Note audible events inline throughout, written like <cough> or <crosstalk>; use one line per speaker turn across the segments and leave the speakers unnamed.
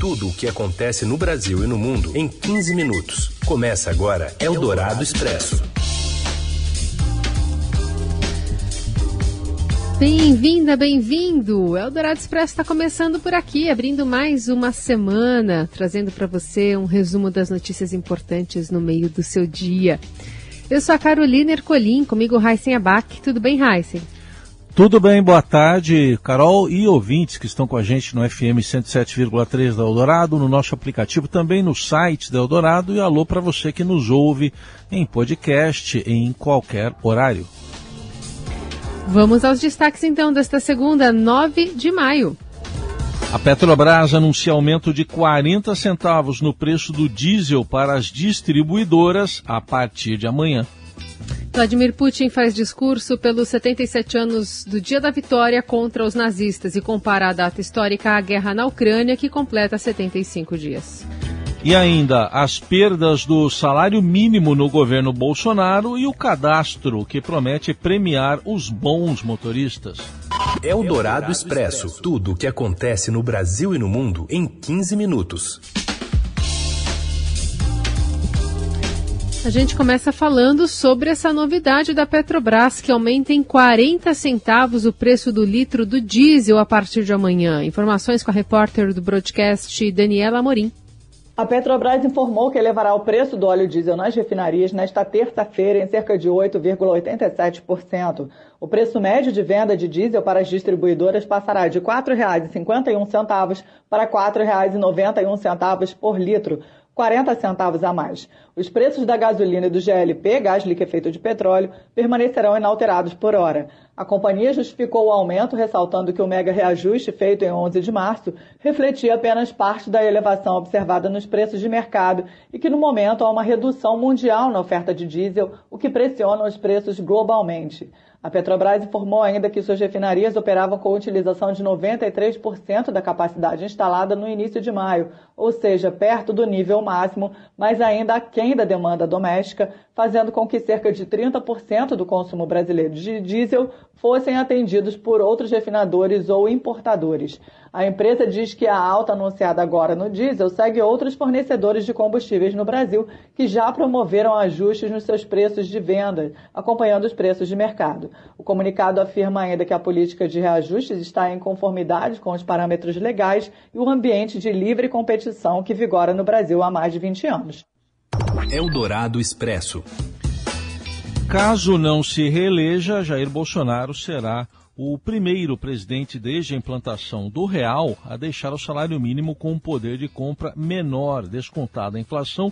Tudo o que acontece no Brasil e no mundo em 15 minutos. Começa agora Eldorado Expresso.
Bem-vinda, bem-vindo! Eldorado Expresso está começando por aqui, abrindo mais uma semana, trazendo para você um resumo das notícias importantes no meio do seu dia. Eu sou a Carolina Ercolim, comigo Raíssen Abac. Tudo bem, Raíssen?
Tudo bem, boa tarde, Carol e ouvintes que estão com a gente no FM 107,3 da Eldorado, no nosso aplicativo, também no site da Eldorado e alô para você que nos ouve em podcast em qualquer horário.
Vamos aos destaques então desta segunda, 9 de maio.
A Petrobras anuncia aumento de 40 centavos no preço do diesel para as distribuidoras a partir de amanhã.
Vladimir Putin faz discurso pelos 77 anos do Dia da Vitória contra os nazistas e compara a data histórica à guerra na Ucrânia, que completa 75 dias.
E ainda as perdas do salário mínimo no governo Bolsonaro e o cadastro que promete premiar os bons motoristas.
Eldorado Expresso tudo o que acontece no Brasil e no mundo em 15 minutos.
A gente começa falando sobre essa novidade da Petrobras, que aumenta em 40 centavos o preço do litro do diesel a partir de amanhã. Informações com a repórter do broadcast Daniela Amorim.
A Petrobras informou que elevará o preço do óleo diesel nas refinarias nesta terça-feira em cerca de 8,87%. O preço médio de venda de diesel para as distribuidoras passará de R$ 4,51 para R$ 4,91 por litro, 40 centavos a mais. Os preços da gasolina e do GLP, gás liquefeito de petróleo, permanecerão inalterados por hora. A companhia justificou o aumento, ressaltando que o mega reajuste feito em 11 de março refletia apenas parte da elevação observada nos preços de mercado e que no momento há uma redução mundial na oferta de diesel, o que pressiona os preços globalmente. A Petrobras informou ainda que suas refinarias operavam com utilização de 93% da capacidade instalada no início de maio, ou seja, perto do nível máximo, mas ainda aquém da demanda doméstica, fazendo com que cerca de 30% do consumo brasileiro de diesel fossem atendidos por outros refinadores ou importadores. A empresa diz que a alta anunciada agora no diesel segue outros fornecedores de combustíveis no Brasil que já promoveram ajustes nos seus preços de venda, acompanhando os preços de mercado. O comunicado afirma ainda que a política de reajustes está em conformidade com os parâmetros legais e o ambiente de livre competição que vigora no Brasil há mais de 20 anos.
Eldorado Expresso.
Caso não se reeleja, Jair Bolsonaro será o primeiro presidente desde a implantação do real a deixar o salário mínimo com um poder de compra menor, descontada a inflação,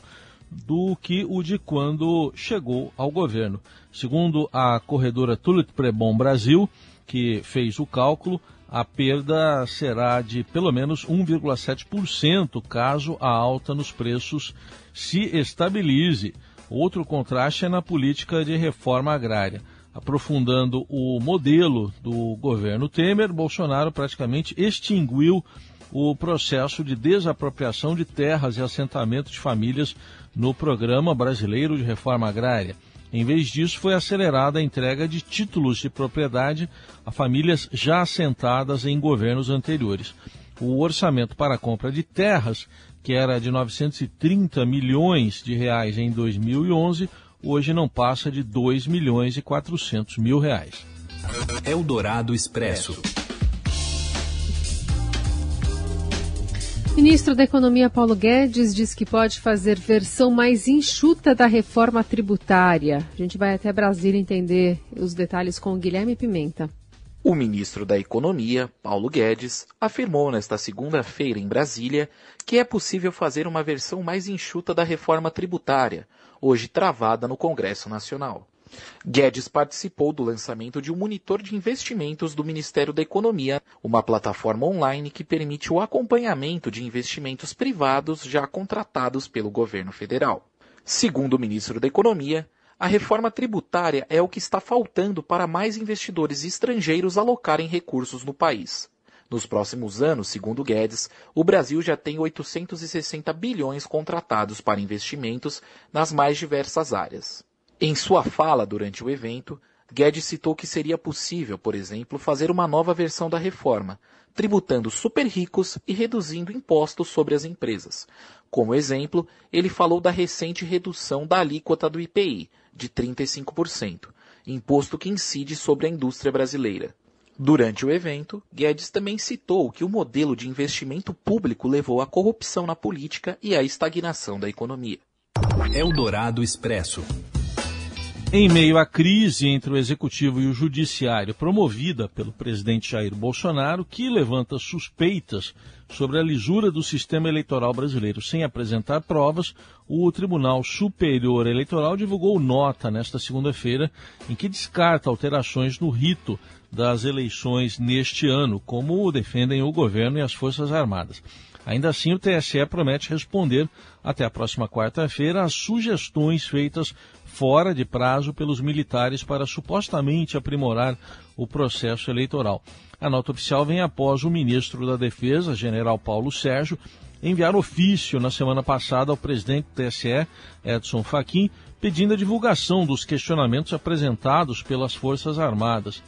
do que o de quando chegou ao governo. Segundo a corredora Tulit Prebon Brasil, que fez o cálculo, a perda será de pelo menos 1,7% caso a alta nos preços se estabilize. Outro contraste é na política de reforma agrária. Aprofundando o modelo do governo Temer, Bolsonaro praticamente extinguiu o processo de desapropriação de terras e assentamento de famílias no Programa Brasileiro de Reforma Agrária. Em vez disso, foi acelerada a entrega de títulos de propriedade a famílias já assentadas em governos anteriores. O orçamento para a compra de terras, que era de 930 milhões de reais em 2011, hoje não passa de 2 milhões e 400 mil reais.
Eldorado Expresso.
Ministro da Economia Paulo Guedes diz que pode fazer versão mais enxuta da reforma tributária. A gente vai até Brasília entender os detalhes com o Guilherme Pimenta.
O ministro da Economia, Paulo Guedes, afirmou nesta segunda-feira em Brasília que é possível fazer uma versão mais enxuta da reforma tributária, hoje travada no Congresso Nacional. Guedes participou do lançamento de um monitor de investimentos do Ministério da Economia, uma plataforma online que permite o acompanhamento de investimentos privados já contratados pelo governo federal. Segundo o ministro da Economia, a reforma tributária é o que está faltando para mais investidores estrangeiros alocarem recursos no país. Nos próximos anos, segundo Guedes, o Brasil já tem 860 bilhões contratados para investimentos nas mais diversas áreas. Em sua fala durante o evento, Guedes citou que seria possível, por exemplo, fazer uma nova versão da reforma, tributando super ricos e reduzindo impostos sobre as empresas. Como exemplo, ele falou da recente redução da alíquota do IPI, de 35%, imposto que incide sobre a indústria brasileira. Durante o evento, Guedes também citou que o modelo de investimento público levou à corrupção na política e à estagnação da economia.
Eldorado Expresso.
Em meio à crise entre o executivo e o judiciário promovida pelo presidente Jair Bolsonaro, que levanta suspeitas sobre a lisura do sistema eleitoral brasileiro sem apresentar provas, o Tribunal Superior Eleitoral divulgou nota nesta segunda-feira em que descarta alterações no rito das eleições neste ano, como defendem o governo e as Forças Armadas. Ainda assim, o TSE promete responder até a próxima quarta-feira às sugestões feitas fora de prazo pelos militares para supostamente aprimorar o processo eleitoral. A nota oficial vem após o ministro da Defesa, general Paulo Sérgio, enviar ofício na semana passada ao presidente do TSE, Edson Fachin, pedindo a divulgação dos questionamentos apresentados pelas Forças Armadas.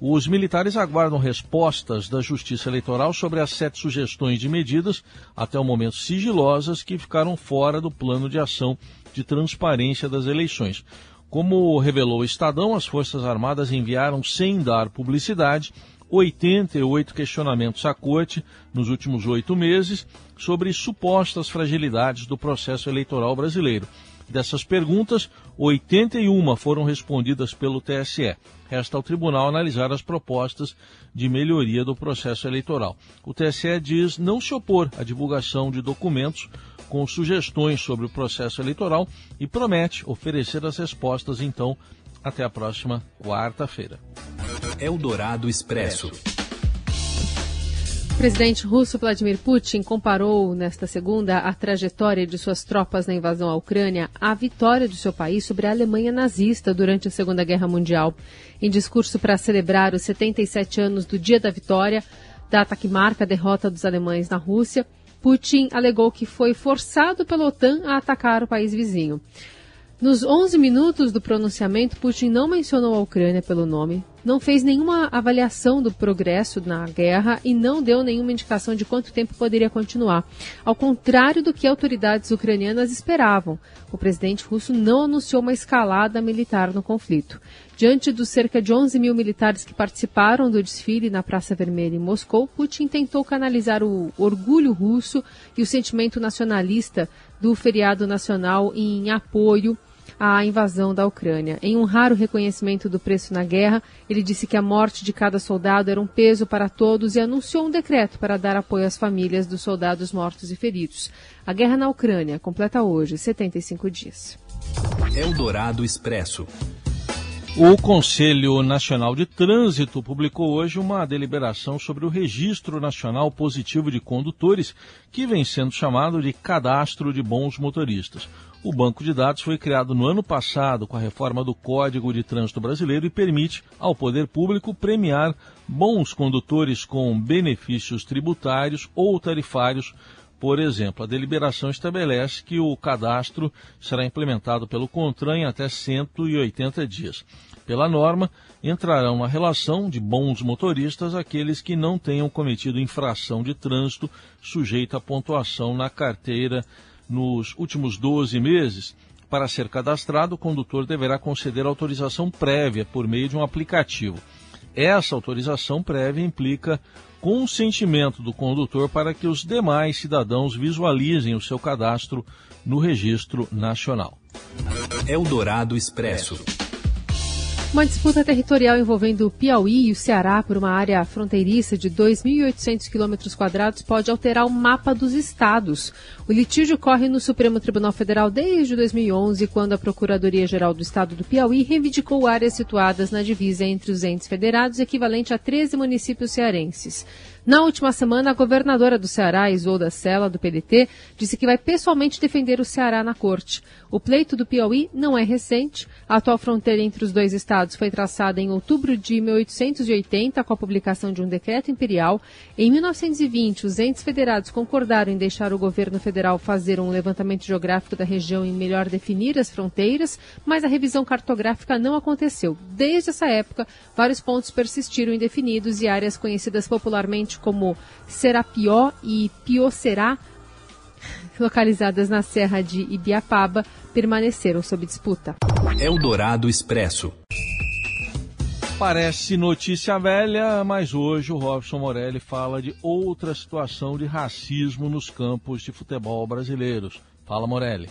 Os militares aguardam respostas da Justiça Eleitoral sobre as sete sugestões de medidas, até o momento sigilosas, que ficaram fora do plano de ação de transparência das eleições. Como revelou o Estadão, as Forças Armadas enviaram, sem dar publicidade, 88 questionamentos à Corte nos últimos oito meses sobre supostas fragilidades do processo eleitoral brasileiro. Dessas perguntas, 81 foram respondidas pelo TSE. Resta ao tribunal analisar as propostas de melhoria do processo eleitoral. O TSE diz não se opor à divulgação de documentos com sugestões sobre o processo eleitoral e promete oferecer as respostas, então, até a próxima quarta-feira.
Eldorado Expresso.
Presidente russo Vladimir Putin comparou nesta segunda a trajetória de suas tropas na invasão à Ucrânia à vitória do seu país sobre a Alemanha nazista durante a Segunda Guerra Mundial. Em discurso para celebrar os 77 anos do Dia da Vitória, data que marca a derrota dos alemães na Rússia, Putin alegou que foi forçado pela OTAN a atacar o país vizinho. Nos 11 minutos do pronunciamento, Putin não mencionou a Ucrânia pelo nome, não fez nenhuma avaliação do progresso na guerra e não deu nenhuma indicação de quanto tempo poderia continuar. Ao contrário do que autoridades ucranianas esperavam, o presidente russo não anunciou uma escalada militar no conflito. Diante dos cerca de 11 mil militares que participaram do desfile na Praça Vermelha em Moscou, Putin tentou canalizar o orgulho russo e o sentimento nacionalista do feriado nacional em apoio à invasão da Ucrânia. Em um raro reconhecimento do preço na guerra, ele disse que a morte de cada soldado era um peso para todos e anunciou um decreto para dar apoio às famílias dos soldados mortos e feridos. A guerra na Ucrânia completa hoje 75 dias.
Eldorado Expresso.
O Conselho Nacional de Trânsito publicou hoje uma deliberação sobre o Registro Nacional Positivo de Condutores, que vem sendo chamado de Cadastro de Bons Motoristas. O banco de dados foi criado no ano passado com a reforma do Código de Trânsito Brasileiro e permite ao poder público premiar bons condutores com benefícios tributários ou tarifários. Por exemplo, a deliberação estabelece que o cadastro será implementado pelo CONTRAN em até 180 dias. Pela norma, entrarão na relação de bons motoristas aqueles que não tenham cometido infração de trânsito sujeita a pontuação na carteira nos últimos 12 meses, para ser cadastrado, o condutor deverá conceder autorização prévia por meio de um aplicativo. Essa autorização prévia implica consentimento do condutor para que os demais cidadãos visualizem o seu cadastro no registro nacional.
Eldorado Expresso.
Uma disputa territorial envolvendo o Piauí e o Ceará por uma área fronteiriça de 2.800 quilômetros quadrados pode alterar o mapa dos estados. O litígio corre no Supremo Tribunal Federal desde 2011, quando a Procuradoria-Geral do Estado do Piauí reivindicou áreas situadas na divisa entre os entes federados, equivalente a 13 municípios cearenses. Na última semana, a governadora do Ceará, Isolda Sela, do PDT, disse que vai pessoalmente defender o Ceará na corte. O pleito do Piauí não é recente. A atual fronteira entre os dois estados foi traçada em outubro de 1880 com a publicação de um decreto imperial. Em 1920, os entes federados concordaram em deixar o governo federal fazer um levantamento geográfico da região e melhor definir as fronteiras, mas a revisão cartográfica não aconteceu. Desde essa época, vários pontos persistiram indefinidos e áreas conhecidas popularmente como Serapió e Piocerá, localizadas na Serra de Ibiapaba, permaneceram sob disputa.
Eldorado Expresso.
Parece notícia velha, mas hoje o Robson Morelli fala de outra situação de racismo nos campos de futebol brasileiros. Fala, Morelli.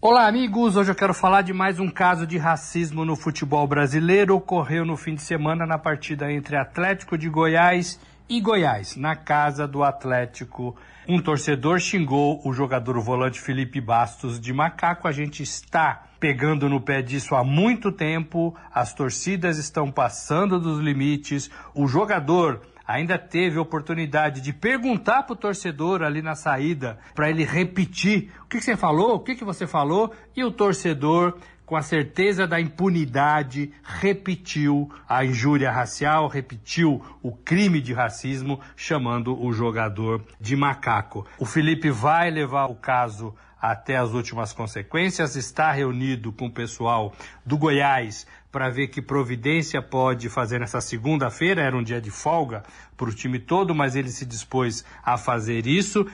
Olá, amigos. Hoje eu quero falar de mais um caso de racismo no futebol brasileiro. Ocorreu no fim de semana na partida entre Atlético de Goiás e Goiás, na casa do Atlético. Um torcedor xingou o jogador volante Felipe Bastos de macaco. A gente está pegando no pé disso há muito tempo. As torcidas estão passando dos limites. O jogador ainda teve oportunidade de perguntar para o torcedor ali na saída, para ele repetir o que, que, você falou, o que, que você falou, e o torcedor com a certeza da impunidade, repetiu a injúria racial, repetiu o crime de racismo, chamando o jogador de macaco. O Felipe vai levar o caso até as últimas consequências, está reunido com o pessoal do Goiás para ver que providência pode fazer nessa segunda-feira. Era um dia de folga para o time todo, mas ele se dispôs a fazer isso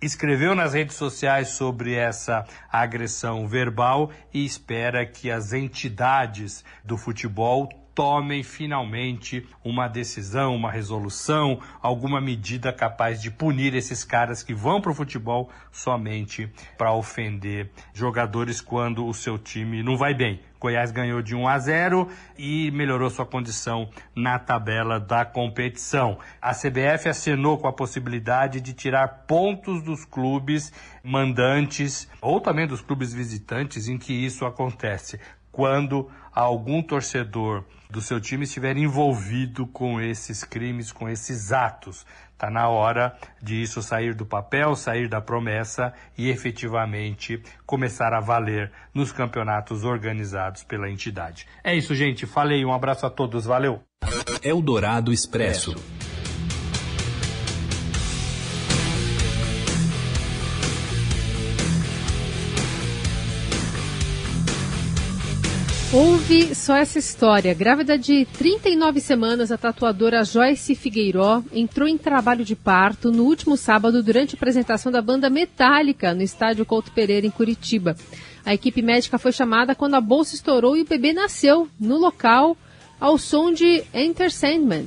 escreveu nas redes sociais sobre essa agressão verbal e espera que as entidades do futebol tomem finalmente uma decisão, uma resolução, alguma medida capaz de punir esses caras que vão para o futebol somente para ofender jogadores quando o seu time não vai bem. Goiás ganhou de 1 a 0 e melhorou sua condição na tabela da competição. A CBF assinou com a possibilidade de tirar pontos dos clubes mandantes ou também dos clubes visitantes em que isso acontece. Quando algum torcedor do seu time estiver envolvido com esses crimes, com esses atos. Está na hora de isso sair do papel, sair da promessa e efetivamente começar a valer nos campeonatos organizados pela entidade. É isso, gente. Falei. Um abraço a todos. Valeu.
Eldorado Expresso.
Ouve só essa história. Grávida de 39 semanas, a tatuadora Joyce Figueiró entrou em trabalho de parto no último sábado durante a apresentação da banda Metallica no estádio Couto Pereira, em Curitiba. A equipe médica foi chamada quando a bolsa estourou e o bebê nasceu no local ao som de Enter Sandman.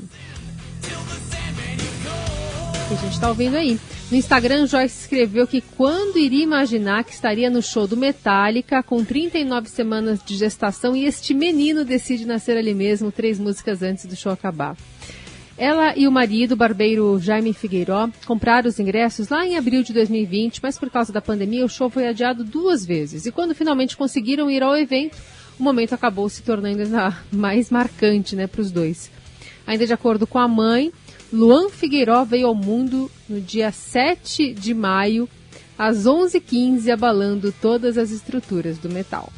Que a gente está ouvindo aí. No Instagram, Joyce escreveu que quando iria imaginar que estaria no show do Metallica com 39 semanas de gestação e este menino decide nascer ali mesmo, três músicas antes do show acabar. Ela e o marido, o barbeiro Jaime Figueiró, compraram os ingressos lá em abril de 2020, mas por causa da pandemia o show foi adiado duas vezes. E quando finalmente conseguiram ir ao evento, o momento acabou se tornando ainda <laughs> mais marcante né, para os dois. Ainda de acordo com a mãe, Luan Figueiró veio ao mundo no dia 7 de maio, às 11h15, abalando todas as estruturas do metal.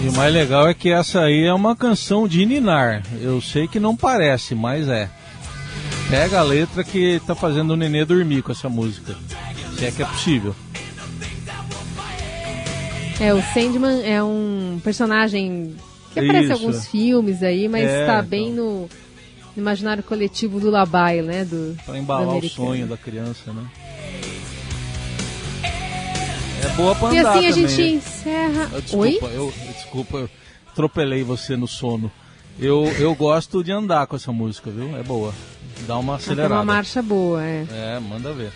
E o mais legal é que essa aí é uma canção de Ninar. Eu sei que não parece, mas é. Pega a letra que tá fazendo o nenê dormir com essa música. Se é que é possível.
É, o Sandman é um personagem que aparece em alguns filmes aí, mas está é, tá bem então. no no imaginário coletivo do Labai, né? Do,
Para embalar o sonho da criança, né? É boa pra
andar
E assim
a gente encerra.
Ah, desculpa,
Oi?
Eu, desculpa, eu atropelei você no sono. Eu, eu gosto de andar com essa música, viu? É boa. Dá uma acelerada. É
uma marcha boa, é.
É, manda ver.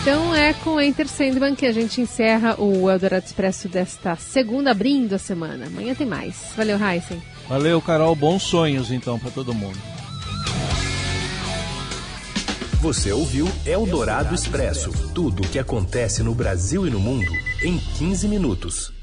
Então é com Enter Sandman que a gente encerra o Eldorado Expresso desta segunda, abrindo a semana. Amanhã tem mais. Valeu, Heisen.
Valeu, Carol. Bons sonhos então para todo mundo.
Você ouviu Eldorado Expresso tudo o que acontece no Brasil e no mundo em 15 minutos.